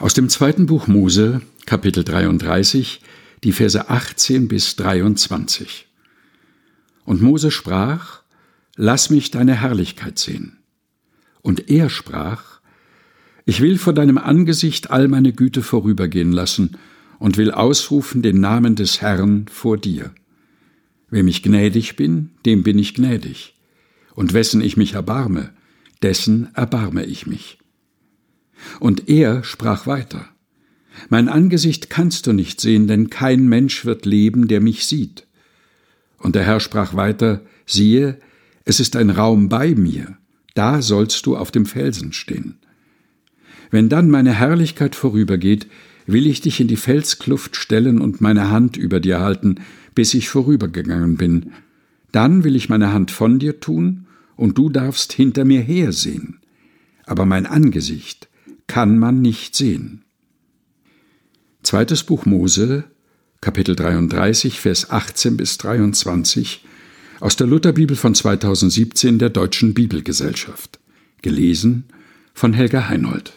Aus dem zweiten Buch Mose, Kapitel 33, die Verse 18 bis 23. Und Mose sprach, Lass mich deine Herrlichkeit sehen. Und er sprach, Ich will vor deinem Angesicht all meine Güte vorübergehen lassen und will ausrufen den Namen des Herrn vor dir. Wem ich gnädig bin, dem bin ich gnädig, und wessen ich mich erbarme, dessen erbarme ich mich. Und er sprach weiter, Mein Angesicht kannst du nicht sehen, denn kein Mensch wird leben, der mich sieht. Und der Herr sprach weiter, siehe, es ist ein Raum bei mir, da sollst du auf dem Felsen stehen. Wenn dann meine Herrlichkeit vorübergeht, will ich dich in die Felskluft stellen und meine Hand über dir halten, bis ich vorübergegangen bin. Dann will ich meine Hand von dir tun, und du darfst hinter mir hersehen. Aber mein Angesicht kann man nicht sehen. Zweites Buch Mose, Kapitel 33, Vers 18 bis 23 aus der Lutherbibel von 2017 der Deutschen Bibelgesellschaft. Gelesen von Helga Heinold.